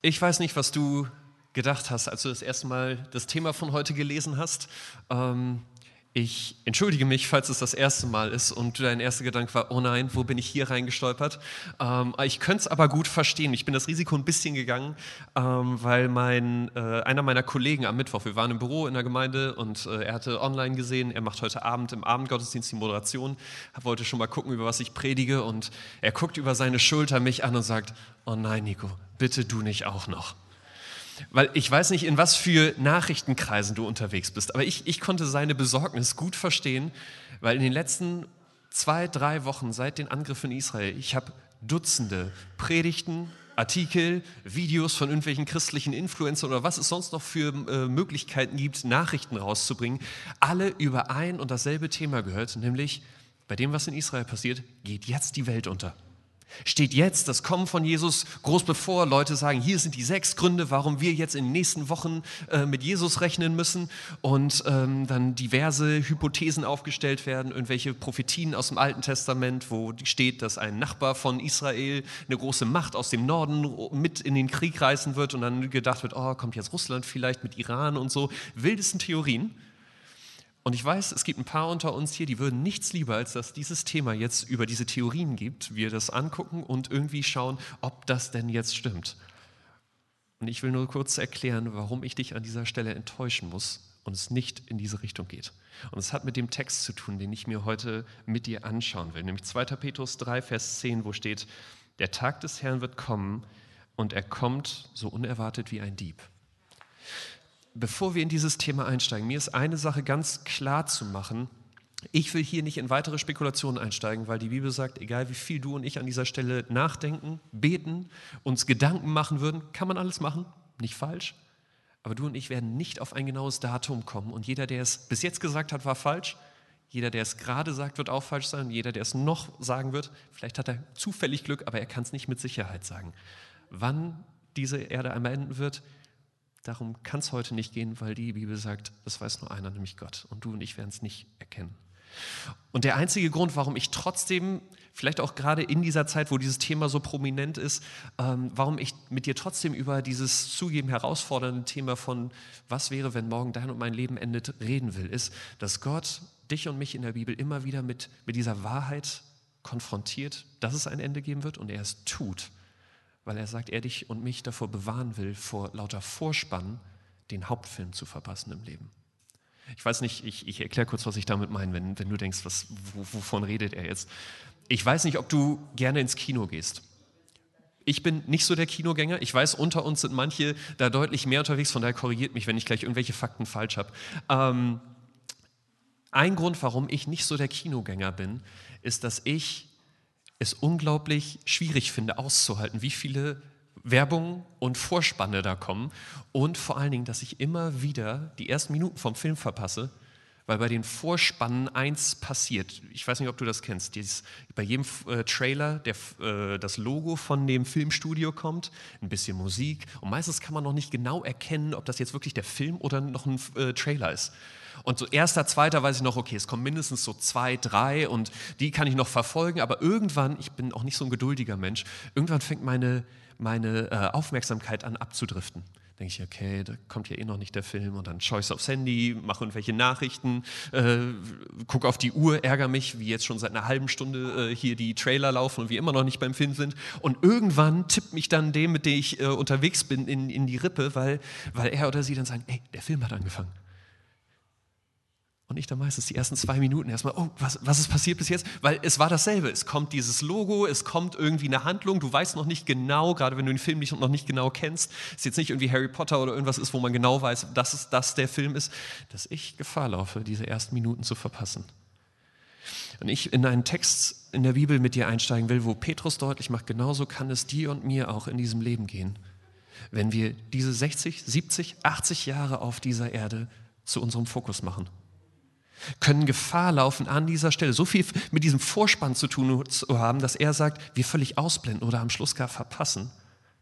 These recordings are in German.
Ich weiß nicht, was du gedacht hast, als du das erste Mal das Thema von heute gelesen hast. Ähm, ich entschuldige mich, falls es das erste Mal ist und dein erster Gedanke war, oh nein, wo bin ich hier reingestolpert? Ähm, ich könnte es aber gut verstehen. Ich bin das Risiko ein bisschen gegangen, ähm, weil mein, äh, einer meiner Kollegen am Mittwoch, wir waren im Büro in der Gemeinde und äh, er hatte online gesehen, er macht heute Abend im Abendgottesdienst die Moderation, wollte schon mal gucken, über was ich predige und er guckt über seine Schulter mich an und sagt, oh nein, Nico, bitte du nicht auch noch. Weil ich weiß nicht, in was für Nachrichtenkreisen du unterwegs bist, aber ich, ich konnte seine Besorgnis gut verstehen, weil in den letzten zwei, drei Wochen seit den Angriffen in Israel, ich habe Dutzende Predigten, Artikel, Videos von irgendwelchen christlichen Influencern oder was es sonst noch für äh, Möglichkeiten gibt, Nachrichten rauszubringen, alle über ein und dasselbe Thema gehört, nämlich bei dem, was in Israel passiert, geht jetzt die Welt unter. Steht jetzt das Kommen von Jesus groß bevor. Leute sagen, hier sind die sechs Gründe, warum wir jetzt in den nächsten Wochen äh, mit Jesus rechnen müssen. Und ähm, dann diverse Hypothesen aufgestellt werden, irgendwelche Prophetien aus dem Alten Testament, wo steht, dass ein Nachbar von Israel eine große Macht aus dem Norden mit in den Krieg reißen wird. Und dann gedacht wird, oh, kommt jetzt Russland vielleicht mit Iran und so. Wildesten Theorien. Und ich weiß, es gibt ein paar unter uns hier, die würden nichts lieber, als dass dieses Thema jetzt über diese Theorien gibt, wir das angucken und irgendwie schauen, ob das denn jetzt stimmt. Und ich will nur kurz erklären, warum ich dich an dieser Stelle enttäuschen muss und es nicht in diese Richtung geht. Und es hat mit dem Text zu tun, den ich mir heute mit dir anschauen will, nämlich 2. Petrus 3, Vers 10, wo steht, der Tag des Herrn wird kommen und er kommt so unerwartet wie ein Dieb bevor wir in dieses Thema einsteigen, mir ist eine Sache ganz klar zu machen. Ich will hier nicht in weitere Spekulationen einsteigen, weil die Bibel sagt, egal wie viel du und ich an dieser Stelle nachdenken, beten, uns Gedanken machen würden, kann man alles machen, nicht falsch. Aber du und ich werden nicht auf ein genaues Datum kommen. Und jeder, der es bis jetzt gesagt hat, war falsch. Jeder, der es gerade sagt, wird auch falsch sein. Jeder, der es noch sagen wird, vielleicht hat er zufällig Glück, aber er kann es nicht mit Sicherheit sagen. Wann diese Erde einmal enden wird, Darum kann es heute nicht gehen, weil die Bibel sagt, das weiß nur einer, nämlich Gott. Und du und ich werden es nicht erkennen. Und der einzige Grund, warum ich trotzdem, vielleicht auch gerade in dieser Zeit, wo dieses Thema so prominent ist, ähm, warum ich mit dir trotzdem über dieses zugeben herausfordernde Thema von, was wäre, wenn morgen dein und mein Leben endet, reden will, ist, dass Gott dich und mich in der Bibel immer wieder mit, mit dieser Wahrheit konfrontiert, dass es ein Ende geben wird und er es tut weil er sagt, er dich und mich davor bewahren will, vor lauter Vorspann den Hauptfilm zu verpassen im Leben. Ich weiß nicht, ich, ich erkläre kurz, was ich damit meine, wenn, wenn du denkst, was, wovon redet er jetzt. Ich weiß nicht, ob du gerne ins Kino gehst. Ich bin nicht so der Kinogänger. Ich weiß, unter uns sind manche da deutlich mehr unterwegs, von daher korrigiert mich, wenn ich gleich irgendwelche Fakten falsch habe. Ähm, ein Grund, warum ich nicht so der Kinogänger bin, ist, dass ich es unglaublich schwierig finde, auszuhalten, wie viele Werbung und Vorspanne da kommen und vor allen Dingen, dass ich immer wieder die ersten Minuten vom Film verpasse, weil bei den Vorspannen eins passiert. Ich weiß nicht, ob du das kennst. Dieses, bei jedem äh, Trailer der, äh, das Logo von dem Filmstudio kommt, ein bisschen Musik und meistens kann man noch nicht genau erkennen, ob das jetzt wirklich der Film oder noch ein äh, Trailer ist. Und so erster, zweiter weiß ich noch, okay, es kommen mindestens so zwei, drei und die kann ich noch verfolgen. Aber irgendwann, ich bin auch nicht so ein geduldiger Mensch, irgendwann fängt meine, meine äh, Aufmerksamkeit an abzudriften denke ich, okay, da kommt ja eh noch nicht der Film und dann schaue ich aufs Handy, mache irgendwelche Nachrichten, äh, gucke auf die Uhr, ärgere mich, wie jetzt schon seit einer halben Stunde äh, hier die Trailer laufen und wir immer noch nicht beim Film sind und irgendwann tippt mich dann dem, mit dem ich äh, unterwegs bin, in, in die Rippe, weil, weil er oder sie dann sagen, ey, der Film hat angefangen. Und ich dann meistens die ersten zwei Minuten erstmal, oh, was, was ist passiert bis jetzt? Weil es war dasselbe. Es kommt dieses Logo, es kommt irgendwie eine Handlung, du weißt noch nicht genau, gerade wenn du den Film nicht, noch nicht genau kennst, es ist jetzt nicht irgendwie Harry Potter oder irgendwas ist, wo man genau weiß, dass es das der Film ist, dass ich Gefahr laufe, diese ersten Minuten zu verpassen. Und ich in einen Text in der Bibel mit dir einsteigen will, wo Petrus deutlich macht, genauso kann es dir und mir auch in diesem Leben gehen, wenn wir diese 60, 70, 80 Jahre auf dieser Erde zu unserem Fokus machen können Gefahr laufen an dieser Stelle, so viel mit diesem Vorspann zu tun zu haben, dass er sagt, wir völlig ausblenden oder am Schluss gar verpassen,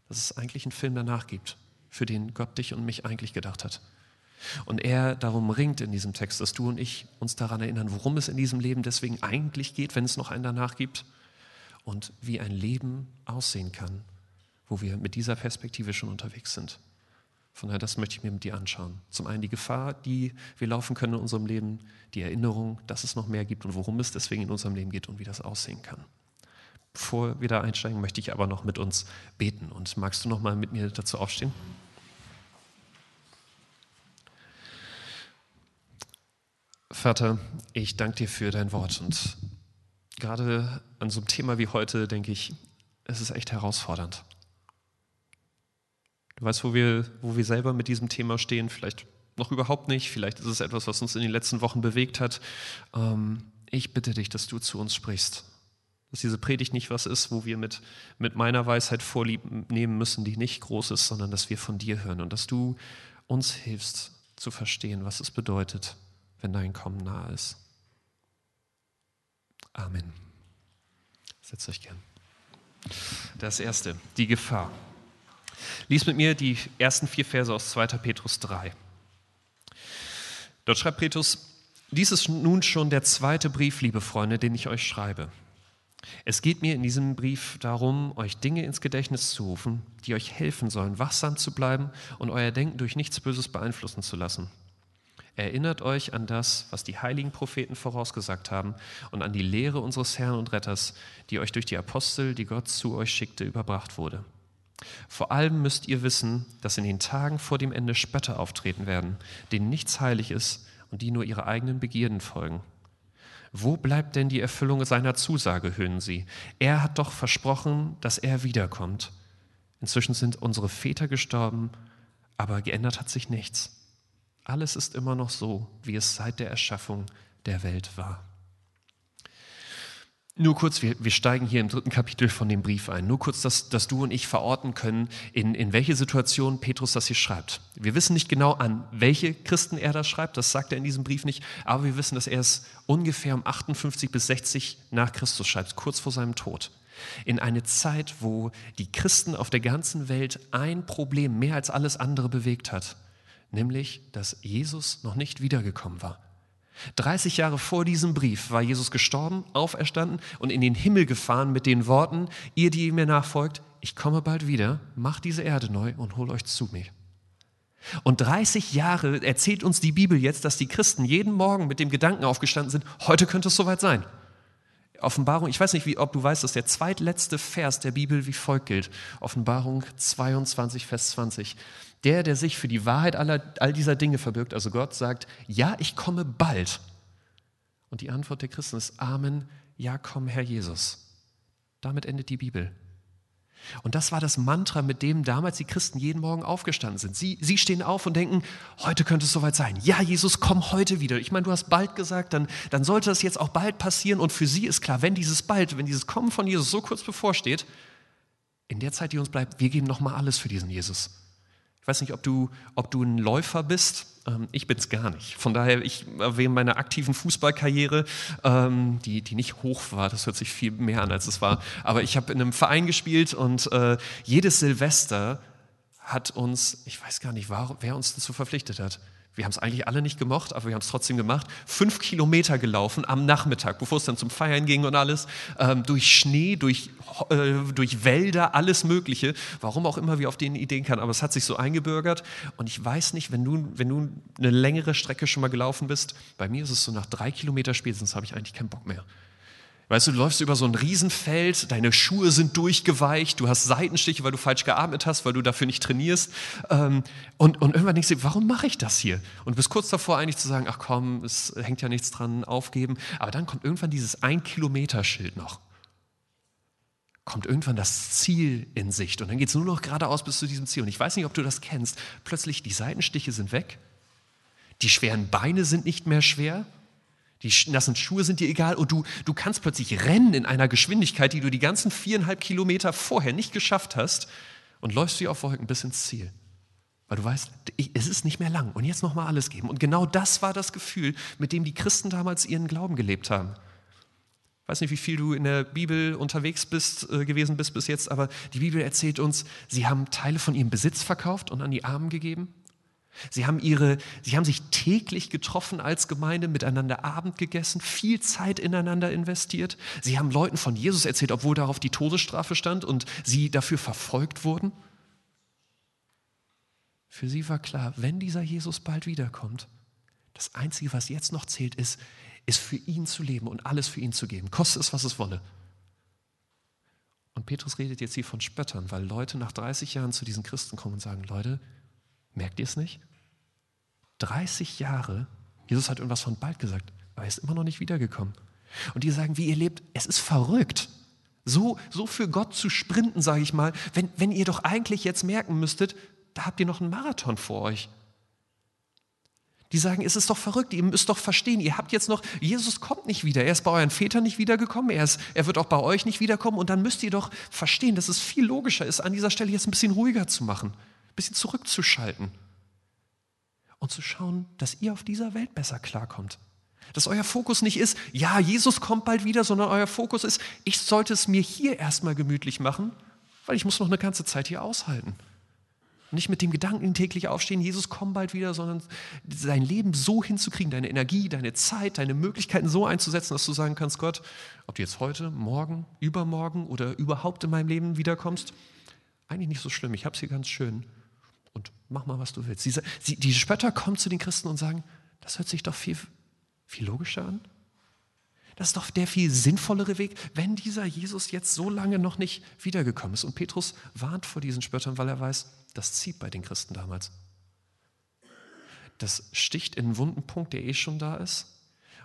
dass es eigentlich einen Film danach gibt, für den Gott dich und mich eigentlich gedacht hat. Und er darum ringt in diesem Text, dass du und ich uns daran erinnern, worum es in diesem Leben deswegen eigentlich geht, wenn es noch einen danach gibt und wie ein Leben aussehen kann, wo wir mit dieser Perspektive schon unterwegs sind. Von daher, das möchte ich mir mit dir anschauen. Zum einen die Gefahr, die wir laufen können in unserem Leben, die Erinnerung, dass es noch mehr gibt und worum es deswegen in unserem Leben geht und wie das aussehen kann. Bevor wir da einsteigen, möchte ich aber noch mit uns beten. Und magst du noch mal mit mir dazu aufstehen? Vater, ich danke dir für dein Wort und gerade an so einem Thema wie heute denke ich, es ist echt herausfordernd. Du weißt, wo wir, wo wir selber mit diesem Thema stehen, vielleicht noch überhaupt nicht, vielleicht ist es etwas, was uns in den letzten Wochen bewegt hat. Ähm, ich bitte dich, dass du zu uns sprichst. Dass diese Predigt nicht was ist, wo wir mit, mit meiner Weisheit vorlieb nehmen müssen, die nicht groß ist, sondern dass wir von dir hören und dass du uns hilfst zu verstehen, was es bedeutet, wenn dein Kommen nahe ist. Amen. Setzt euch gern. Das erste, die Gefahr. Lies mit mir die ersten vier Verse aus 2. Petrus 3. Dort schreibt Petrus, dies ist nun schon der zweite Brief, liebe Freunde, den ich euch schreibe. Es geht mir in diesem Brief darum, euch Dinge ins Gedächtnis zu rufen, die euch helfen sollen, wachsam zu bleiben und euer Denken durch nichts Böses beeinflussen zu lassen. Erinnert euch an das, was die heiligen Propheten vorausgesagt haben und an die Lehre unseres Herrn und Retters, die euch durch die Apostel, die Gott zu euch schickte, überbracht wurde. Vor allem müsst ihr wissen, dass in den Tagen vor dem Ende Spötter auftreten werden, denen nichts heilig ist und die nur ihre eigenen Begierden folgen. Wo bleibt denn die Erfüllung seiner Zusage, höhnen sie? Er hat doch versprochen, dass er wiederkommt. Inzwischen sind unsere Väter gestorben, aber geändert hat sich nichts. Alles ist immer noch so, wie es seit der Erschaffung der Welt war. Nur kurz, wir, wir steigen hier im dritten Kapitel von dem Brief ein. Nur kurz, dass, dass du und ich verorten können, in, in welche Situation Petrus das hier schreibt. Wir wissen nicht genau, an welche Christen er das schreibt, das sagt er in diesem Brief nicht, aber wir wissen, dass er es ungefähr um 58 bis 60 nach Christus schreibt, kurz vor seinem Tod. In eine Zeit, wo die Christen auf der ganzen Welt ein Problem mehr als alles andere bewegt hat nämlich dass Jesus noch nicht wiedergekommen war. 30 Jahre vor diesem Brief war Jesus gestorben, auferstanden und in den Himmel gefahren mit den Worten, ihr, die mir nachfolgt, ich komme bald wieder, macht diese Erde neu und hol euch zu mir. Und 30 Jahre erzählt uns die Bibel jetzt, dass die Christen jeden Morgen mit dem Gedanken aufgestanden sind, heute könnte es soweit sein. Offenbarung, ich weiß nicht, wie, ob du weißt, dass der zweitletzte Vers der Bibel wie folgt gilt. Offenbarung 22, Vers 20. Der, der sich für die Wahrheit aller, all dieser Dinge verbirgt, also Gott, sagt, ja, ich komme bald. Und die Antwort der Christen ist Amen, ja, komm, Herr Jesus. Damit endet die Bibel. Und das war das Mantra, mit dem damals die Christen jeden Morgen aufgestanden sind. Sie, sie stehen auf und denken, heute könnte es soweit sein. Ja, Jesus, komm heute wieder. Ich meine, du hast bald gesagt, dann, dann sollte das jetzt auch bald passieren. Und für sie ist klar, wenn dieses bald, wenn dieses Kommen von Jesus so kurz bevorsteht, in der Zeit, die uns bleibt, wir geben nochmal alles für diesen Jesus. Ich weiß nicht, ob du, ob du ein Läufer bist. Ähm, ich bin es gar nicht. Von daher, ich während meiner aktiven Fußballkarriere, ähm, die, die nicht hoch war, das hört sich viel mehr an, als es war, aber ich habe in einem Verein gespielt und äh, jedes Silvester hat uns, ich weiß gar nicht, wer uns dazu verpflichtet hat, wir haben es eigentlich alle nicht gemocht, aber wir haben es trotzdem gemacht, fünf Kilometer gelaufen am Nachmittag, bevor es dann zum Feiern ging und alles, ähm, durch Schnee, durch, äh, durch Wälder, alles Mögliche, warum auch immer wir auf den Ideen kamen, aber es hat sich so eingebürgert. Und ich weiß nicht, wenn du, wenn du eine längere Strecke schon mal gelaufen bist, bei mir ist es so nach drei Kilometer spätestens habe ich eigentlich keinen Bock mehr. Weißt du, du läufst über so ein Riesenfeld, deine Schuhe sind durchgeweicht, du hast Seitenstiche, weil du falsch geatmet hast, weil du dafür nicht trainierst. Ähm, und, und irgendwann denkst du, warum mache ich das hier? Und bist kurz davor eigentlich zu sagen, ach komm, es hängt ja nichts dran, aufgeben. Aber dann kommt irgendwann dieses Ein-Kilometer-Schild noch. Kommt irgendwann das Ziel in Sicht und dann geht es nur noch geradeaus bis zu diesem Ziel. Und ich weiß nicht, ob du das kennst. Plötzlich die Seitenstiche sind weg, die schweren Beine sind nicht mehr schwer die nassen Schuhe sind dir egal und du, du kannst plötzlich rennen in einer Geschwindigkeit, die du die ganzen viereinhalb Kilometer vorher nicht geschafft hast und läufst wie auf Wolken bis ins Ziel. Weil du weißt, es ist nicht mehr lang und jetzt nochmal alles geben. Und genau das war das Gefühl, mit dem die Christen damals ihren Glauben gelebt haben. Ich weiß nicht, wie viel du in der Bibel unterwegs bist, äh, gewesen bist bis jetzt, aber die Bibel erzählt uns, sie haben Teile von ihrem Besitz verkauft und an die Armen gegeben. Sie haben, ihre, sie haben sich täglich getroffen als Gemeinde, miteinander Abend gegessen, viel Zeit ineinander investiert. Sie haben Leuten von Jesus erzählt, obwohl darauf die Todesstrafe stand und sie dafür verfolgt wurden. Für sie war klar, wenn dieser Jesus bald wiederkommt, das Einzige, was jetzt noch zählt, ist, ist für ihn zu leben und alles für ihn zu geben, koste es, was es wolle. Und Petrus redet jetzt hier von Spöttern, weil Leute nach 30 Jahren zu diesen Christen kommen und sagen, Leute, merkt ihr es nicht? 30 Jahre, Jesus hat irgendwas von bald gesagt, aber er ist immer noch nicht wiedergekommen. Und die sagen, wie ihr lebt, es ist verrückt. So, so für Gott zu sprinten, sage ich mal, wenn, wenn ihr doch eigentlich jetzt merken müsstet, da habt ihr noch einen Marathon vor euch. Die sagen, es ist doch verrückt, ihr müsst doch verstehen, ihr habt jetzt noch, Jesus kommt nicht wieder, er ist bei euren Vätern nicht wiedergekommen, er, ist, er wird auch bei euch nicht wiederkommen und dann müsst ihr doch verstehen, dass es viel logischer ist, an dieser Stelle jetzt ein bisschen ruhiger zu machen, bisschen zurückzuschalten und zu schauen, dass ihr auf dieser Welt besser klarkommt. Dass euer Fokus nicht ist, ja, Jesus kommt bald wieder, sondern euer Fokus ist, ich sollte es mir hier erstmal gemütlich machen, weil ich muss noch eine ganze Zeit hier aushalten. Nicht mit dem Gedanken täglich aufstehen, Jesus kommt bald wieder, sondern dein Leben so hinzukriegen, deine Energie, deine Zeit, deine Möglichkeiten so einzusetzen, dass du sagen kannst, Gott, ob du jetzt heute, morgen, übermorgen oder überhaupt in meinem Leben wiederkommst, eigentlich nicht so schlimm, ich habe es hier ganz schön und mach mal, was du willst. Diese, die Spötter kommen zu den Christen und sagen, das hört sich doch viel, viel logischer an. Das ist doch der viel sinnvollere Weg, wenn dieser Jesus jetzt so lange noch nicht wiedergekommen ist. Und Petrus warnt vor diesen Spöttern, weil er weiß, das zieht bei den Christen damals. Das sticht in einen wunden Punkt, der eh schon da ist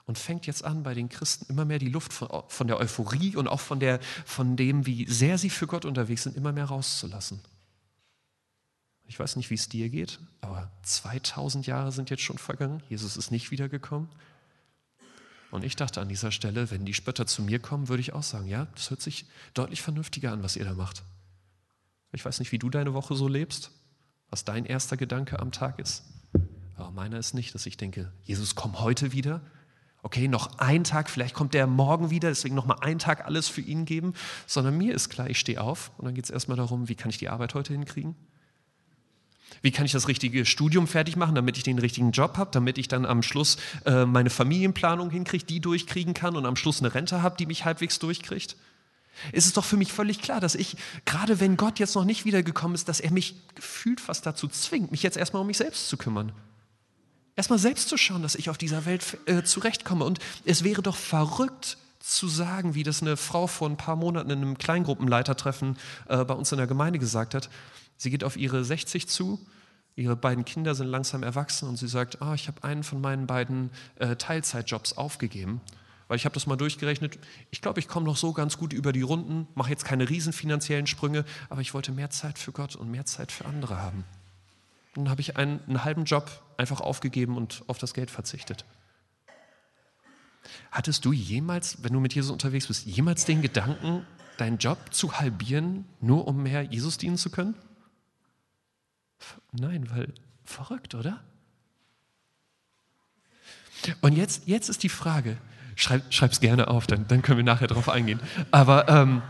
und fängt jetzt an, bei den Christen immer mehr die Luft von, von der Euphorie und auch von, der, von dem, wie sehr sie für Gott unterwegs sind, immer mehr rauszulassen. Ich weiß nicht, wie es dir geht, aber 2000 Jahre sind jetzt schon vergangen. Jesus ist nicht wiedergekommen. Und ich dachte an dieser Stelle, wenn die Spötter zu mir kommen, würde ich auch sagen, ja, das hört sich deutlich vernünftiger an, was ihr da macht. Ich weiß nicht, wie du deine Woche so lebst, was dein erster Gedanke am Tag ist. Aber meiner ist nicht, dass ich denke, Jesus, komm heute wieder. Okay, noch ein Tag, vielleicht kommt der morgen wieder, deswegen noch mal einen Tag alles für ihn geben, sondern mir ist klar, ich stehe auf und dann geht es erstmal darum, wie kann ich die Arbeit heute hinkriegen? Wie kann ich das richtige Studium fertig machen, damit ich den richtigen Job habe, damit ich dann am Schluss äh, meine Familienplanung hinkriege, die durchkriegen kann und am Schluss eine Rente habe, die mich halbwegs durchkriegt? Es ist doch für mich völlig klar, dass ich, gerade wenn Gott jetzt noch nicht wiedergekommen ist, dass er mich gefühlt fast dazu zwingt, mich jetzt erstmal um mich selbst zu kümmern. Erstmal selbst zu schauen, dass ich auf dieser Welt äh, zurechtkomme. Und es wäre doch verrückt zu sagen, wie das eine Frau vor ein paar Monaten in einem Kleingruppenleitertreffen äh, bei uns in der Gemeinde gesagt hat. Sie geht auf ihre 60 zu, ihre beiden Kinder sind langsam erwachsen und sie sagt, ah, ich habe einen von meinen beiden äh, Teilzeitjobs aufgegeben, weil ich habe das mal durchgerechnet. Ich glaube, ich komme noch so ganz gut über die Runden, mache jetzt keine riesen finanziellen Sprünge, aber ich wollte mehr Zeit für Gott und mehr Zeit für andere haben. Dann habe ich einen, einen halben Job einfach aufgegeben und auf das Geld verzichtet. Hattest du jemals, wenn du mit Jesus unterwegs bist, jemals den Gedanken, deinen Job zu halbieren, nur um mehr Jesus dienen zu können? Nein, weil verrückt, oder? Und jetzt, jetzt ist die Frage, schreib es gerne auf, dann, dann können wir nachher darauf eingehen. Aber ähm,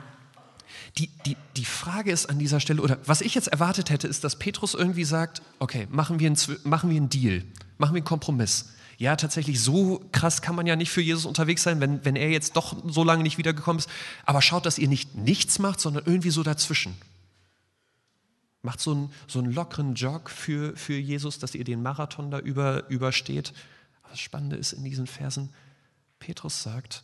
die, die, die Frage ist an dieser Stelle, oder was ich jetzt erwartet hätte, ist, dass Petrus irgendwie sagt, okay, machen wir, einen, machen wir einen Deal, machen wir einen Kompromiss. Ja, tatsächlich, so krass kann man ja nicht für Jesus unterwegs sein, wenn, wenn er jetzt doch so lange nicht wiedergekommen ist. Aber schaut, dass ihr nicht nichts macht, sondern irgendwie so dazwischen. Macht so einen, so einen lockeren Jog für, für Jesus, dass ihr den Marathon da über, übersteht. Aber das Spannende ist in diesen Versen, Petrus sagt,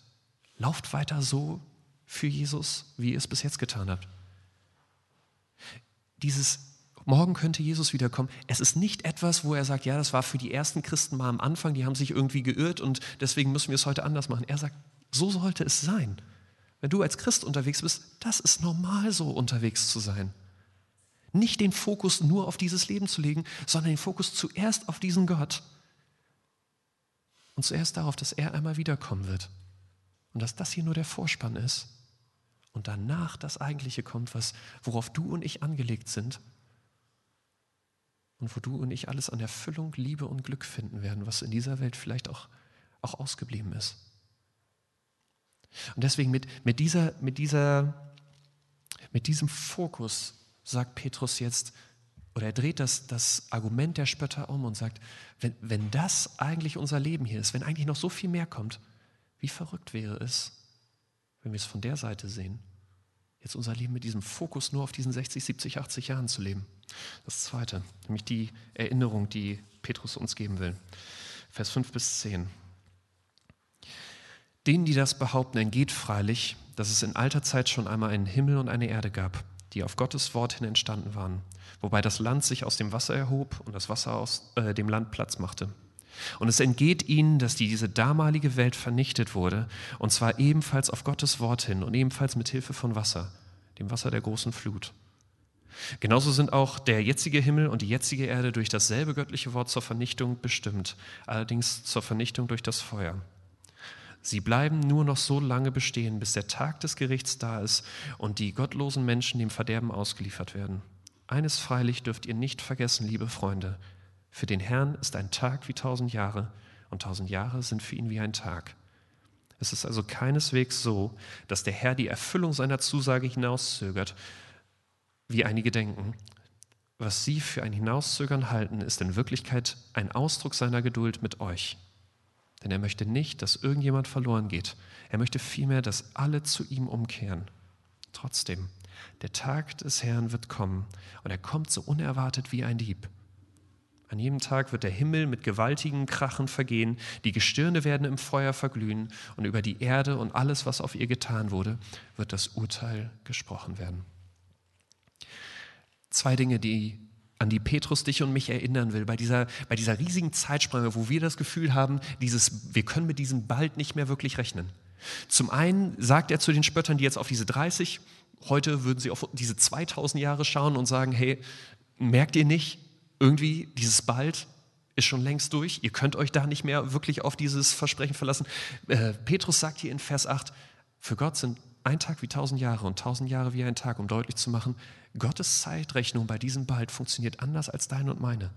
lauft weiter so für Jesus, wie ihr es bis jetzt getan habt. Dieses Morgen könnte Jesus wiederkommen. Es ist nicht etwas, wo er sagt, ja, das war für die ersten Christen mal am Anfang, die haben sich irgendwie geirrt und deswegen müssen wir es heute anders machen. Er sagt, so sollte es sein. Wenn du als Christ unterwegs bist, das ist normal so unterwegs zu sein. Nicht den Fokus nur auf dieses Leben zu legen, sondern den Fokus zuerst auf diesen Gott. Und zuerst darauf, dass er einmal wiederkommen wird. Und dass das hier nur der Vorspann ist. Und danach das Eigentliche kommt, was, worauf du und ich angelegt sind. Und wo du und ich alles an Erfüllung, Liebe und Glück finden werden, was in dieser Welt vielleicht auch, auch ausgeblieben ist. Und deswegen mit, mit, dieser, mit, dieser, mit diesem Fokus sagt Petrus jetzt, oder er dreht das, das Argument der Spötter um und sagt, wenn, wenn das eigentlich unser Leben hier ist, wenn eigentlich noch so viel mehr kommt, wie verrückt wäre es, wenn wir es von der Seite sehen, jetzt unser Leben mit diesem Fokus nur auf diesen 60, 70, 80 Jahren zu leben. Das Zweite, nämlich die Erinnerung, die Petrus uns geben will. Vers 5 bis 10. Denen, die das behaupten, entgeht freilich, dass es in alter Zeit schon einmal einen Himmel und eine Erde gab, die auf Gottes Wort hin entstanden waren, wobei das Land sich aus dem Wasser erhob und das Wasser aus äh, dem Land Platz machte. Und es entgeht ihnen, dass diese damalige Welt vernichtet wurde, und zwar ebenfalls auf Gottes Wort hin und ebenfalls mit Hilfe von Wasser, dem Wasser der großen Flut. Genauso sind auch der jetzige Himmel und die jetzige Erde durch dasselbe göttliche Wort zur Vernichtung bestimmt, allerdings zur Vernichtung durch das Feuer. Sie bleiben nur noch so lange bestehen, bis der Tag des Gerichts da ist und die gottlosen Menschen dem Verderben ausgeliefert werden. Eines freilich dürft ihr nicht vergessen, liebe Freunde, für den Herrn ist ein Tag wie tausend Jahre und tausend Jahre sind für ihn wie ein Tag. Es ist also keineswegs so, dass der Herr die Erfüllung seiner Zusage hinauszögert, wie einige denken. Was sie für ein Hinauszögern halten, ist in Wirklichkeit ein Ausdruck seiner Geduld mit euch. Denn er möchte nicht, dass irgendjemand verloren geht. Er möchte vielmehr, dass alle zu ihm umkehren. Trotzdem, der Tag des Herrn wird kommen und er kommt so unerwartet wie ein Dieb. An jedem Tag wird der Himmel mit gewaltigen Krachen vergehen, die Gestirne werden im Feuer verglühen und über die Erde und alles, was auf ihr getan wurde, wird das Urteil gesprochen werden. Zwei Dinge, die, an die Petrus dich und mich erinnern will, bei dieser, bei dieser riesigen Zeitspanne, wo wir das Gefühl haben, dieses, wir können mit diesem bald nicht mehr wirklich rechnen. Zum einen sagt er zu den Spöttern, die jetzt auf diese 30, heute würden sie auf diese 2000 Jahre schauen und sagen, hey, merkt ihr nicht, irgendwie dieses bald ist schon längst durch. Ihr könnt euch da nicht mehr wirklich auf dieses Versprechen verlassen. Äh, Petrus sagt hier in Vers 8, für Gott sind ein Tag wie tausend Jahre und tausend Jahre wie ein Tag, um deutlich zu machen, Gottes Zeitrechnung bei diesem bald funktioniert anders als deine und meine.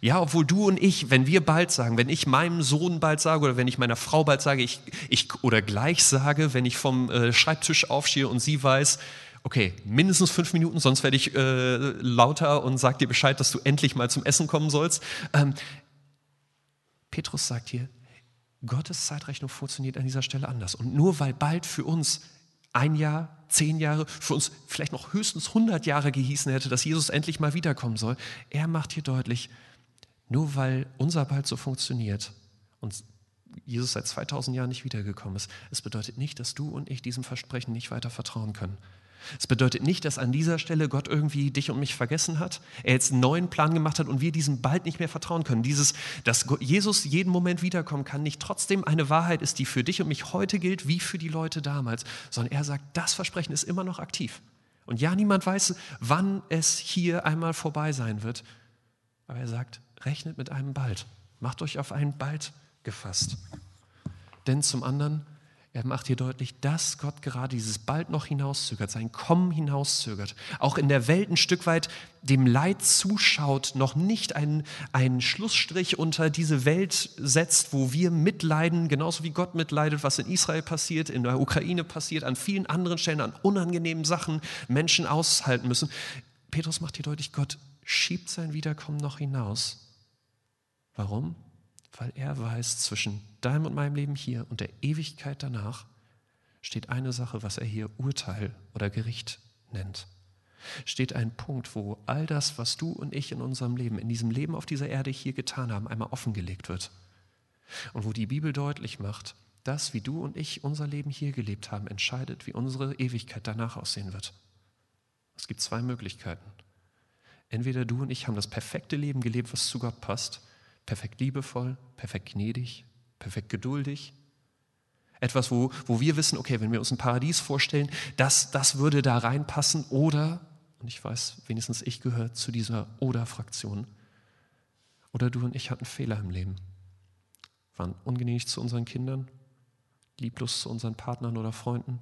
Ja, obwohl du und ich, wenn wir bald sagen, wenn ich meinem Sohn bald sage oder wenn ich meiner Frau bald sage, ich, ich oder gleich sage, wenn ich vom äh, Schreibtisch aufstehe und sie weiß, okay, mindestens fünf Minuten, sonst werde ich äh, lauter und sage dir Bescheid, dass du endlich mal zum Essen kommen sollst. Ähm, Petrus sagt hier, Gottes Zeitrechnung funktioniert an dieser Stelle anders. Und nur weil bald für uns ein Jahr, zehn Jahre, für uns vielleicht noch höchstens 100 Jahre gehießen hätte, dass Jesus endlich mal wiederkommen soll, er macht hier deutlich, nur weil unser bald so funktioniert und Jesus seit 2000 Jahren nicht wiedergekommen ist, es bedeutet nicht, dass du und ich diesem Versprechen nicht weiter vertrauen können. Es bedeutet nicht, dass an dieser Stelle Gott irgendwie dich und mich vergessen hat, er jetzt einen neuen Plan gemacht hat und wir diesem bald nicht mehr vertrauen können. Dieses, dass Jesus jeden Moment wiederkommen kann, nicht trotzdem eine Wahrheit ist, die für dich und mich heute gilt, wie für die Leute damals, sondern er sagt, das Versprechen ist immer noch aktiv. Und ja, niemand weiß, wann es hier einmal vorbei sein wird, aber er sagt, rechnet mit einem bald, macht euch auf einen bald gefasst. Denn zum anderen, er macht hier deutlich, dass Gott gerade dieses bald noch hinauszögert, sein Kommen hinauszögert, auch in der Welt ein Stück weit dem Leid zuschaut, noch nicht einen, einen Schlussstrich unter diese Welt setzt, wo wir mitleiden, genauso wie Gott mitleidet, was in Israel passiert, in der Ukraine passiert, an vielen anderen Stellen, an unangenehmen Sachen Menschen aushalten müssen. Petrus macht hier deutlich, Gott schiebt sein Wiederkommen noch hinaus. Warum? Weil er weiß, zwischen deinem und meinem Leben hier und der Ewigkeit danach steht eine Sache, was er hier Urteil oder Gericht nennt. Steht ein Punkt, wo all das, was du und ich in unserem Leben, in diesem Leben auf dieser Erde hier getan haben, einmal offengelegt wird. Und wo die Bibel deutlich macht, das, wie du und ich unser Leben hier gelebt haben, entscheidet, wie unsere Ewigkeit danach aussehen wird. Es gibt zwei Möglichkeiten. Entweder du und ich haben das perfekte Leben gelebt, was zu Gott passt, perfekt liebevoll, perfekt gnädig, perfekt geduldig. Etwas, wo, wo wir wissen, okay, wenn wir uns ein Paradies vorstellen, das, das würde da reinpassen oder, und ich weiß, wenigstens ich gehöre zu dieser Oder-Fraktion, oder du und ich hatten Fehler im Leben, waren ungnädig zu unseren Kindern, lieblos zu unseren Partnern oder Freunden,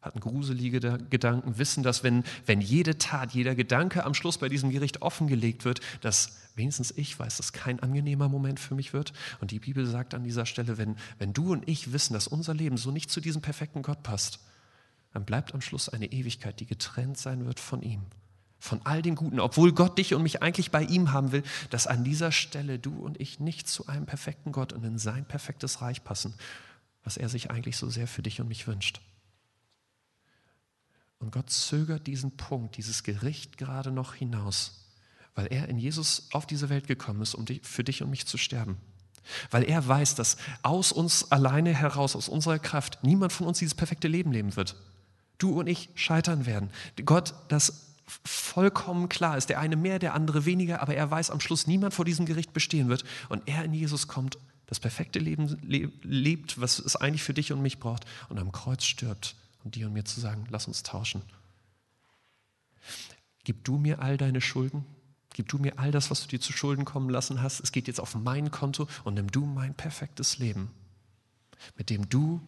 hatten gruselige Gedanken, wissen, dass wenn, wenn jede Tat, jeder Gedanke am Schluss bei diesem Gericht offengelegt wird, dass wenigstens ich weiß, dass kein angenehmer Moment für mich wird. Und die Bibel sagt an dieser Stelle, wenn, wenn du und ich wissen, dass unser Leben so nicht zu diesem perfekten Gott passt, dann bleibt am Schluss eine Ewigkeit, die getrennt sein wird von ihm. von all dem Guten, obwohl Gott dich und mich eigentlich bei ihm haben will, dass an dieser Stelle du und ich nicht zu einem perfekten Gott und in sein perfektes Reich passen, was er sich eigentlich so sehr für dich und mich wünscht. Und Gott zögert diesen Punkt, dieses Gericht gerade noch hinaus, weil er in Jesus auf diese Welt gekommen ist, um für dich und mich zu sterben. Weil er weiß, dass aus uns alleine heraus, aus unserer Kraft, niemand von uns dieses perfekte Leben leben wird. Du und ich scheitern werden. Gott, das vollkommen klar ist, der eine mehr, der andere weniger, aber er weiß am Schluss, niemand vor diesem Gericht bestehen wird. Und er in Jesus kommt, das perfekte Leben lebt, was es eigentlich für dich und mich braucht, und am Kreuz stirbt, um dir und mir zu sagen, lass uns tauschen. Gib du mir all deine Schulden, gib du mir all das, was du dir zu Schulden kommen lassen hast. Es geht jetzt auf mein Konto und nimm du mein perfektes Leben, mit dem du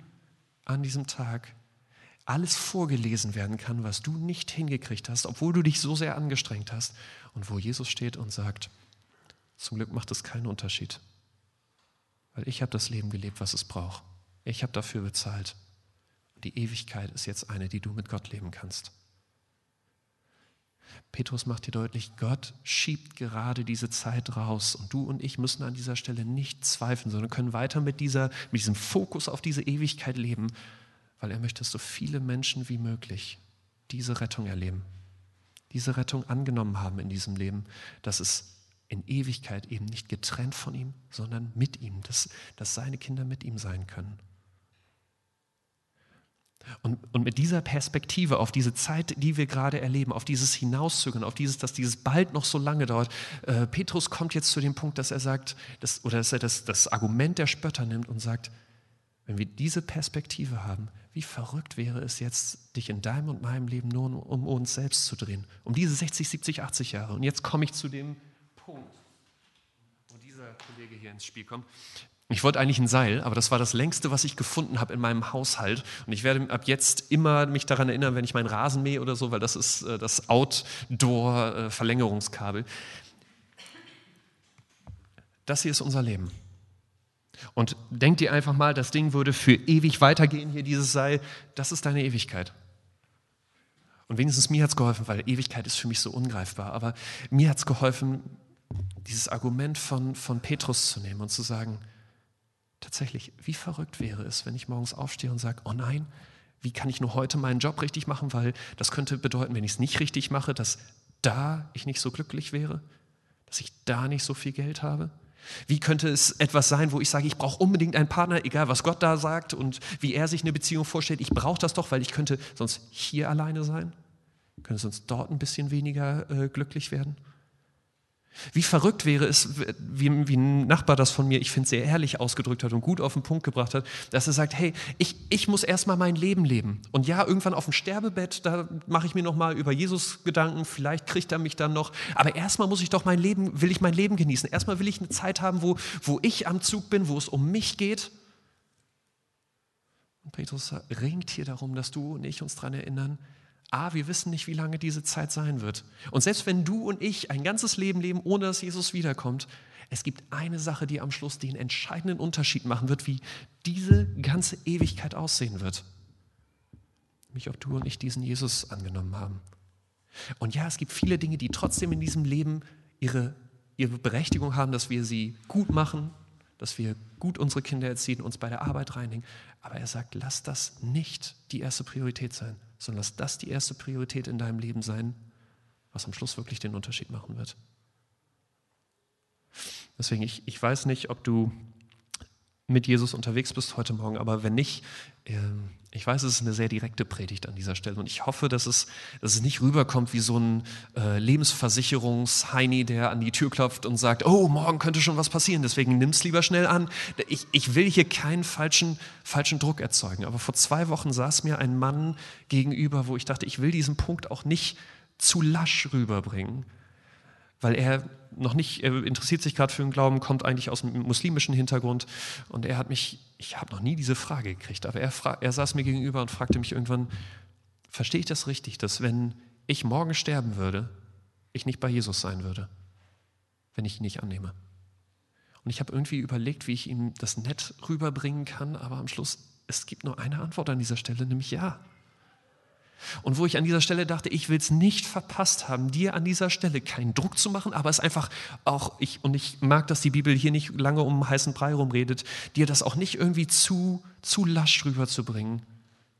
an diesem Tag alles vorgelesen werden kann, was du nicht hingekriegt hast, obwohl du dich so sehr angestrengt hast und wo Jesus steht und sagt, zum Glück macht es keinen Unterschied, weil ich habe das Leben gelebt, was es braucht. Ich habe dafür bezahlt. Die Ewigkeit ist jetzt eine, die du mit Gott leben kannst. Petrus macht dir deutlich, Gott schiebt gerade diese Zeit raus und du und ich müssen an dieser Stelle nicht zweifeln, sondern können weiter mit, dieser, mit diesem Fokus auf diese Ewigkeit leben weil er möchte, dass so viele Menschen wie möglich diese Rettung erleben, diese Rettung angenommen haben in diesem Leben, dass es in Ewigkeit eben nicht getrennt von ihm, sondern mit ihm, dass, dass seine Kinder mit ihm sein können. Und, und mit dieser Perspektive auf diese Zeit, die wir gerade erleben, auf dieses Hinauszögern, auf dieses, dass dieses bald noch so lange dauert, äh, Petrus kommt jetzt zu dem Punkt, dass er sagt, dass, oder dass er das, das Argument der Spötter nimmt und sagt, wenn wir diese Perspektive haben, wie verrückt wäre es jetzt, dich in deinem und meinem Leben nur um uns selbst zu drehen, um diese 60, 70, 80 Jahre. Und jetzt komme ich zu dem Punkt, wo dieser Kollege hier ins Spiel kommt. Ich wollte eigentlich ein Seil, aber das war das längste, was ich gefunden habe in meinem Haushalt. Und ich werde ab jetzt immer mich daran erinnern, wenn ich meinen Rasen mähe oder so, weil das ist äh, das Outdoor-Verlängerungskabel. Das hier ist unser Leben. Und denk dir einfach mal, das Ding würde für ewig weitergehen, hier dieses Seil, das ist deine Ewigkeit. Und wenigstens mir hat es geholfen, weil Ewigkeit ist für mich so ungreifbar, aber mir hat es geholfen, dieses Argument von, von Petrus zu nehmen und zu sagen, tatsächlich, wie verrückt wäre es, wenn ich morgens aufstehe und sage, oh nein, wie kann ich nur heute meinen Job richtig machen, weil das könnte bedeuten, wenn ich es nicht richtig mache, dass da ich nicht so glücklich wäre, dass ich da nicht so viel Geld habe. Wie könnte es etwas sein, wo ich sage, ich brauche unbedingt einen Partner, egal was Gott da sagt und wie er sich eine Beziehung vorstellt. Ich brauche das doch, weil ich könnte sonst hier alleine sein, könnte sonst dort ein bisschen weniger äh, glücklich werden. Wie verrückt wäre es, wie, wie ein Nachbar das von mir, ich finde, sehr ehrlich ausgedrückt hat und gut auf den Punkt gebracht hat, dass er sagt, hey, ich, ich muss erstmal mein Leben leben. Und ja, irgendwann auf dem Sterbebett, da mache ich mir nochmal über Jesus Gedanken, vielleicht kriegt er mich dann noch. Aber erstmal muss ich doch mein Leben, will ich mein Leben genießen. Erstmal will ich eine Zeit haben, wo, wo ich am Zug bin, wo es um mich geht. Und Petrus ringt hier darum, dass du und ich uns daran erinnern, A, wir wissen nicht, wie lange diese Zeit sein wird. Und selbst wenn du und ich ein ganzes Leben leben, ohne dass Jesus wiederkommt, es gibt eine Sache, die am Schluss den entscheidenden Unterschied machen wird, wie diese ganze Ewigkeit aussehen wird. Nämlich, ob du und ich diesen Jesus angenommen haben. Und ja, es gibt viele Dinge, die trotzdem in diesem Leben ihre, ihre Berechtigung haben, dass wir sie gut machen, dass wir gut unsere Kinder erziehen, uns bei der Arbeit reinigen. Aber er sagt, lass das nicht die erste Priorität sein sondern lass das die erste Priorität in deinem Leben sein, was am Schluss wirklich den Unterschied machen wird. Deswegen, ich, ich weiß nicht, ob du mit Jesus unterwegs bist heute Morgen, aber wenn nicht, ähm, ich weiß, es ist eine sehr direkte Predigt an dieser Stelle und ich hoffe, dass es, dass es nicht rüberkommt wie so ein äh, Lebensversicherungsheini, der an die Tür klopft und sagt, oh, morgen könnte schon was passieren, deswegen nimm es lieber schnell an. Ich, ich will hier keinen falschen, falschen Druck erzeugen, aber vor zwei Wochen saß mir ein Mann gegenüber, wo ich dachte, ich will diesen Punkt auch nicht zu lasch rüberbringen, weil er noch nicht, er interessiert sich gerade für den Glauben, kommt eigentlich aus einem muslimischen Hintergrund und er hat mich, ich habe noch nie diese Frage gekriegt, aber er, er saß mir gegenüber und fragte mich irgendwann, verstehe ich das richtig, dass wenn ich morgen sterben würde, ich nicht bei Jesus sein würde, wenn ich ihn nicht annehme? Und ich habe irgendwie überlegt, wie ich ihm das nett rüberbringen kann, aber am Schluss, es gibt nur eine Antwort an dieser Stelle, nämlich ja. Und wo ich an dieser Stelle dachte, ich will es nicht verpasst haben, dir an dieser Stelle keinen Druck zu machen, aber es einfach auch, ich, und ich mag, dass die Bibel hier nicht lange um heißen Brei rumredet, dir das auch nicht irgendwie zu, zu lasch rüberzubringen.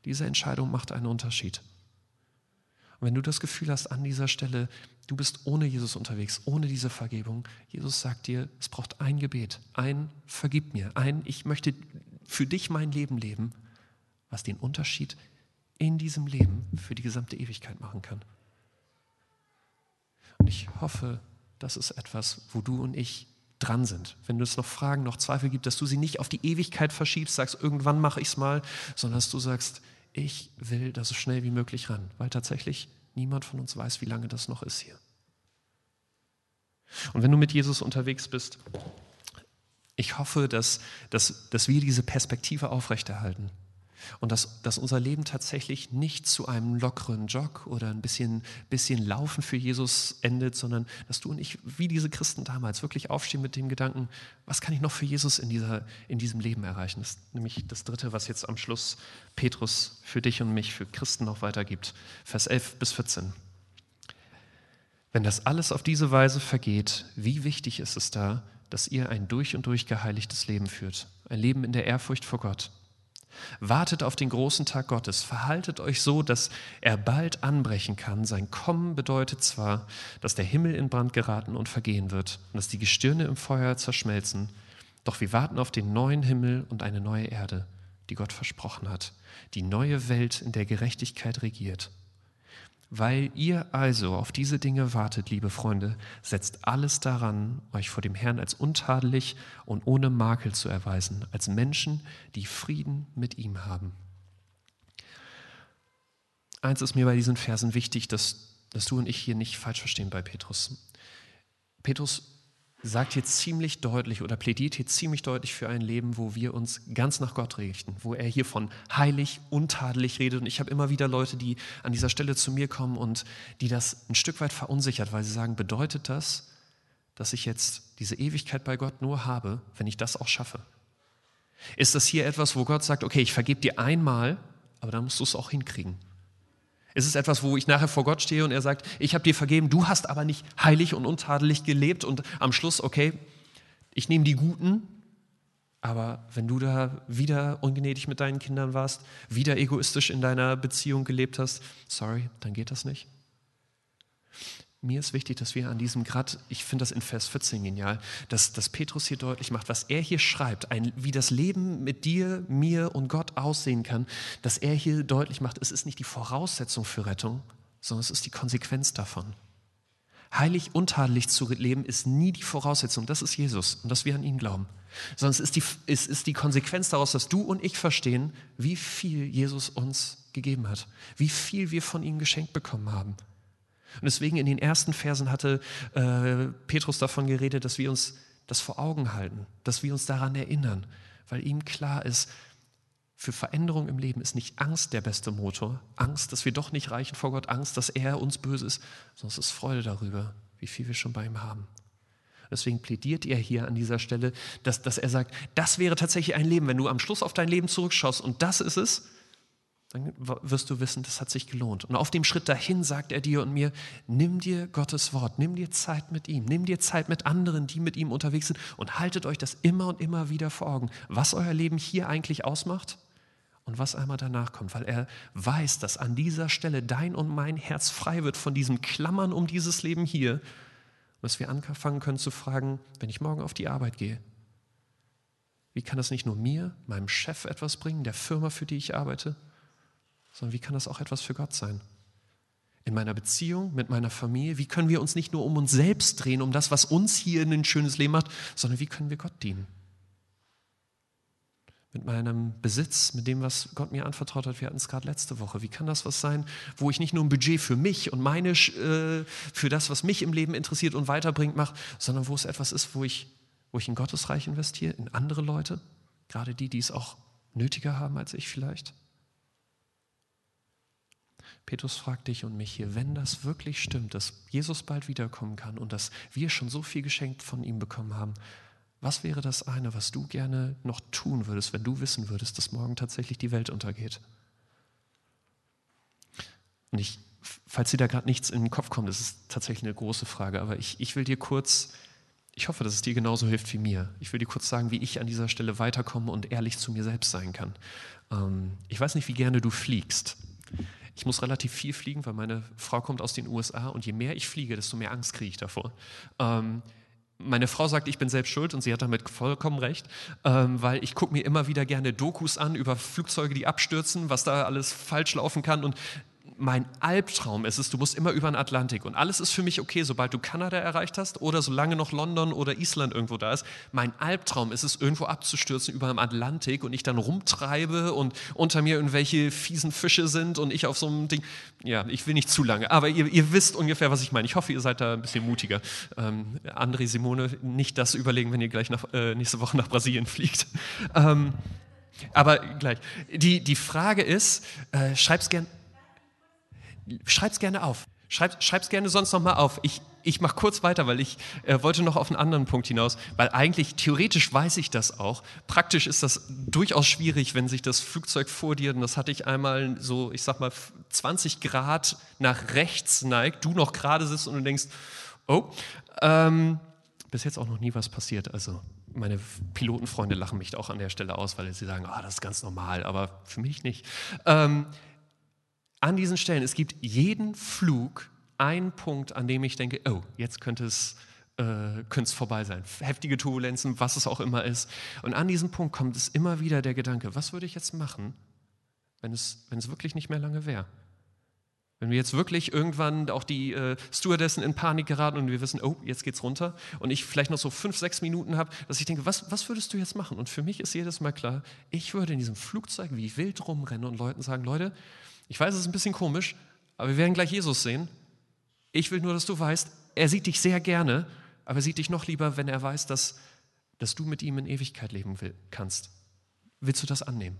Diese Entscheidung macht einen Unterschied. Und wenn du das Gefühl hast an dieser Stelle, du bist ohne Jesus unterwegs, ohne diese Vergebung, Jesus sagt dir, es braucht ein Gebet, ein Vergib mir, ein Ich möchte für dich mein Leben leben, was den Unterschied in diesem Leben für die gesamte Ewigkeit machen kann. Und ich hoffe, das ist etwas, wo du und ich dran sind. Wenn du es noch Fragen, noch Zweifel gibt, dass du sie nicht auf die Ewigkeit verschiebst, sagst, irgendwann mache ich es mal, sondern dass du sagst, ich will da so schnell wie möglich ran, weil tatsächlich niemand von uns weiß, wie lange das noch ist hier. Und wenn du mit Jesus unterwegs bist, ich hoffe, dass, dass, dass wir diese Perspektive aufrechterhalten und dass, dass unser Leben tatsächlich nicht zu einem lockeren Jog oder ein bisschen, bisschen Laufen für Jesus endet, sondern dass du und ich, wie diese Christen damals, wirklich aufstehen mit dem Gedanken, was kann ich noch für Jesus in, dieser, in diesem Leben erreichen? Das ist nämlich das Dritte, was jetzt am Schluss Petrus für dich und mich, für Christen noch weitergibt. Vers 11 bis 14. Wenn das alles auf diese Weise vergeht, wie wichtig ist es da, dass ihr ein durch und durch geheiligtes Leben führt, ein Leben in der Ehrfurcht vor Gott. Wartet auf den großen Tag Gottes, verhaltet euch so, dass er bald anbrechen kann. Sein Kommen bedeutet zwar, dass der Himmel in Brand geraten und vergehen wird und dass die Gestirne im Feuer zerschmelzen, doch wir warten auf den neuen Himmel und eine neue Erde, die Gott versprochen hat, die neue Welt, in der Gerechtigkeit regiert. Weil ihr also auf diese Dinge wartet, liebe Freunde, setzt alles daran, euch vor dem Herrn als untadelig und ohne Makel zu erweisen, als Menschen, die Frieden mit ihm haben. Eins ist mir bei diesen Versen wichtig, dass, dass du und ich hier nicht falsch verstehen bei Petrus. Petrus sagt hier ziemlich deutlich oder plädiert hier ziemlich deutlich für ein Leben, wo wir uns ganz nach Gott richten, wo er hier von heilig, untadelig redet. Und ich habe immer wieder Leute, die an dieser Stelle zu mir kommen und die das ein Stück weit verunsichert, weil sie sagen, bedeutet das, dass ich jetzt diese Ewigkeit bei Gott nur habe, wenn ich das auch schaffe? Ist das hier etwas, wo Gott sagt, okay, ich vergebe dir einmal, aber dann musst du es auch hinkriegen? Es ist etwas, wo ich nachher vor Gott stehe und er sagt, ich habe dir vergeben, du hast aber nicht heilig und untadelig gelebt und am Schluss, okay, ich nehme die Guten, aber wenn du da wieder ungnädig mit deinen Kindern warst, wieder egoistisch in deiner Beziehung gelebt hast, sorry, dann geht das nicht. Mir ist wichtig, dass wir an diesem Grad, ich finde das in Vers 14 genial, dass, dass Petrus hier deutlich macht, was er hier schreibt, ein, wie das Leben mit dir, mir und Gott aussehen kann, dass er hier deutlich macht, es ist nicht die Voraussetzung für Rettung, sondern es ist die Konsequenz davon. Heilig untadelig zu leben ist nie die Voraussetzung, das ist Jesus und dass wir an ihn glauben, sondern es ist, die, es ist die Konsequenz daraus, dass du und ich verstehen, wie viel Jesus uns gegeben hat, wie viel wir von ihm geschenkt bekommen haben. Und deswegen in den ersten Versen hatte äh, Petrus davon geredet, dass wir uns das vor Augen halten, dass wir uns daran erinnern, weil ihm klar ist, für Veränderung im Leben ist nicht Angst der beste Motor, Angst, dass wir doch nicht reichen vor Gott, Angst, dass er uns böse ist, sondern es ist Freude darüber, wie viel wir schon bei ihm haben. Deswegen plädiert er hier an dieser Stelle, dass, dass er sagt, das wäre tatsächlich ein Leben, wenn du am Schluss auf dein Leben zurückschaust und das ist es, dann wirst du wissen, das hat sich gelohnt. Und auf dem Schritt dahin sagt er dir und mir, nimm dir Gottes Wort, nimm dir Zeit mit ihm, nimm dir Zeit mit anderen, die mit ihm unterwegs sind und haltet euch das immer und immer wieder vor Augen, was euer Leben hier eigentlich ausmacht und was einmal danach kommt, weil er weiß, dass an dieser Stelle dein und mein Herz frei wird von diesem Klammern um dieses Leben hier, dass wir anfangen können zu fragen, wenn ich morgen auf die Arbeit gehe, wie kann das nicht nur mir, meinem Chef etwas bringen, der Firma, für die ich arbeite, sondern wie kann das auch etwas für Gott sein? In meiner Beziehung, mit meiner Familie, wie können wir uns nicht nur um uns selbst drehen, um das, was uns hier ein schönes Leben macht, sondern wie können wir Gott dienen? Mit meinem Besitz, mit dem, was Gott mir anvertraut hat, wir hatten es gerade letzte Woche. Wie kann das was sein, wo ich nicht nur ein Budget für mich und meine, äh, für das, was mich im Leben interessiert und weiterbringt, mache, sondern wo es etwas ist, wo ich, wo ich in Gottes Reich investiere, in andere Leute, gerade die, die es auch nötiger haben als ich vielleicht? Petrus fragt dich und mich hier, wenn das wirklich stimmt, dass Jesus bald wiederkommen kann und dass wir schon so viel geschenkt von ihm bekommen haben, was wäre das eine, was du gerne noch tun würdest, wenn du wissen würdest, dass morgen tatsächlich die Welt untergeht? Und ich, falls dir da gerade nichts in den Kopf kommt, das ist tatsächlich eine große Frage, aber ich, ich will dir kurz, ich hoffe, dass es dir genauso hilft wie mir. Ich will dir kurz sagen, wie ich an dieser Stelle weiterkomme und ehrlich zu mir selbst sein kann. Ähm, ich weiß nicht, wie gerne du fliegst. Ich muss relativ viel fliegen, weil meine Frau kommt aus den USA und je mehr ich fliege, desto mehr Angst kriege ich davor. Ähm, meine Frau sagt, ich bin selbst schuld und sie hat damit vollkommen recht, ähm, weil ich gucke mir immer wieder gerne Dokus an über Flugzeuge, die abstürzen, was da alles falsch laufen kann und mein Albtraum ist es, du musst immer über den Atlantik und alles ist für mich okay, sobald du Kanada erreicht hast oder solange noch London oder Island irgendwo da ist. Mein Albtraum ist es, irgendwo abzustürzen über dem Atlantik und ich dann rumtreibe und unter mir irgendwelche fiesen Fische sind und ich auf so einem Ding. Ja, ich will nicht zu lange, aber ihr, ihr wisst ungefähr, was ich meine. Ich hoffe, ihr seid da ein bisschen mutiger. Ähm, André, Simone, nicht das überlegen, wenn ihr gleich nach, äh, nächste Woche nach Brasilien fliegt. Ähm, aber gleich. Die, die Frage ist, äh, schreib's gern Schreib's gerne auf. Schreib, schreib's gerne sonst nochmal auf. Ich, ich mache kurz weiter, weil ich äh, wollte noch auf einen anderen Punkt hinaus, weil eigentlich theoretisch weiß ich das auch. Praktisch ist das durchaus schwierig, wenn sich das Flugzeug vor dir, und das hatte ich einmal so, ich sag mal, 20 Grad nach rechts neigt, du noch gerade sitzt und du denkst, oh, ähm, bis jetzt auch noch nie was passiert. Also meine Pilotenfreunde lachen mich auch an der Stelle aus, weil sie sagen, oh, das ist ganz normal, aber für mich nicht. Ähm, an diesen Stellen, es gibt jeden Flug einen Punkt, an dem ich denke, oh, jetzt könnte es, äh, könnte es vorbei sein. Heftige Turbulenzen, was es auch immer ist. Und an diesem Punkt kommt es immer wieder der Gedanke, was würde ich jetzt machen, wenn es, wenn es wirklich nicht mehr lange wäre? Wenn wir jetzt wirklich irgendwann auch die äh, Stewardessen in Panik geraten und wir wissen, oh, jetzt geht's runter und ich vielleicht noch so fünf, sechs Minuten habe, dass ich denke, was, was würdest du jetzt machen? Und für mich ist jedes Mal klar, ich würde in diesem Flugzeug wie wild rumrennen und Leuten sagen, Leute, ich weiß, es ist ein bisschen komisch, aber wir werden gleich Jesus sehen. Ich will nur, dass du weißt, er sieht dich sehr gerne, aber er sieht dich noch lieber, wenn er weiß, dass, dass du mit ihm in Ewigkeit leben will, kannst. Willst du das annehmen?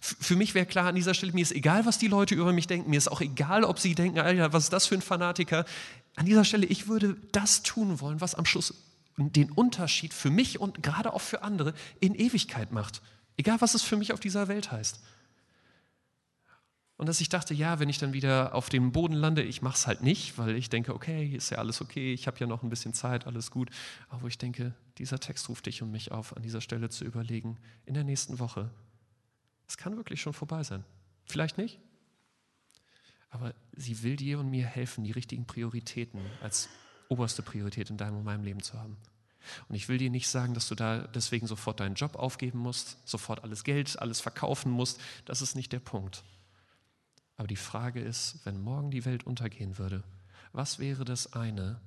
Für mich wäre klar an dieser Stelle, mir ist egal, was die Leute über mich denken, mir ist auch egal, ob sie denken, Alter, was ist das für ein Fanatiker. An dieser Stelle, ich würde das tun wollen, was am Schluss den Unterschied für mich und gerade auch für andere in Ewigkeit macht. Egal, was es für mich auf dieser Welt heißt. Und dass ich dachte, ja, wenn ich dann wieder auf dem Boden lande, ich mache es halt nicht, weil ich denke, okay, ist ja alles okay, ich habe ja noch ein bisschen Zeit, alles gut. Aber ich denke, dieser Text ruft dich und mich auf, an dieser Stelle zu überlegen, in der nächsten Woche, es kann wirklich schon vorbei sein. Vielleicht nicht, aber sie will dir und mir helfen, die richtigen Prioritäten als oberste Priorität in deinem und meinem Leben zu haben. Und ich will dir nicht sagen, dass du da deswegen sofort deinen Job aufgeben musst, sofort alles Geld, alles verkaufen musst. Das ist nicht der Punkt. Aber die Frage ist, wenn morgen die Welt untergehen würde, was wäre das eine,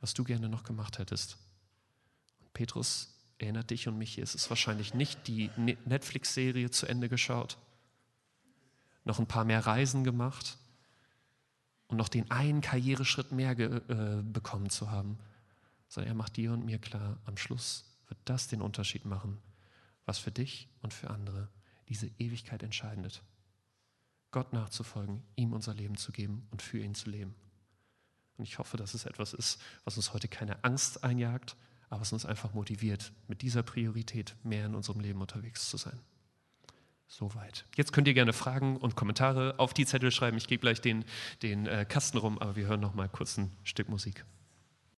was du gerne noch gemacht hättest? Und Petrus erinnert dich und mich, es ist wahrscheinlich nicht die ne-, Netflix-Serie zu Ende geschaut, noch ein paar mehr Reisen gemacht und noch den einen Karriereschritt mehr äh, bekommen zu haben, sondern er macht dir und mir klar, am Schluss wird das den Unterschied machen, was für dich und für andere diese Ewigkeit entscheidet. Gott nachzufolgen, ihm unser Leben zu geben und für ihn zu leben. Und ich hoffe, dass es etwas ist, was uns heute keine Angst einjagt, aber was uns einfach motiviert, mit dieser Priorität mehr in unserem Leben unterwegs zu sein. Soweit. Jetzt könnt ihr gerne Fragen und Kommentare auf die Zettel schreiben. Ich gebe gleich den, den äh, Kasten rum, aber wir hören noch mal kurz ein Stück Musik.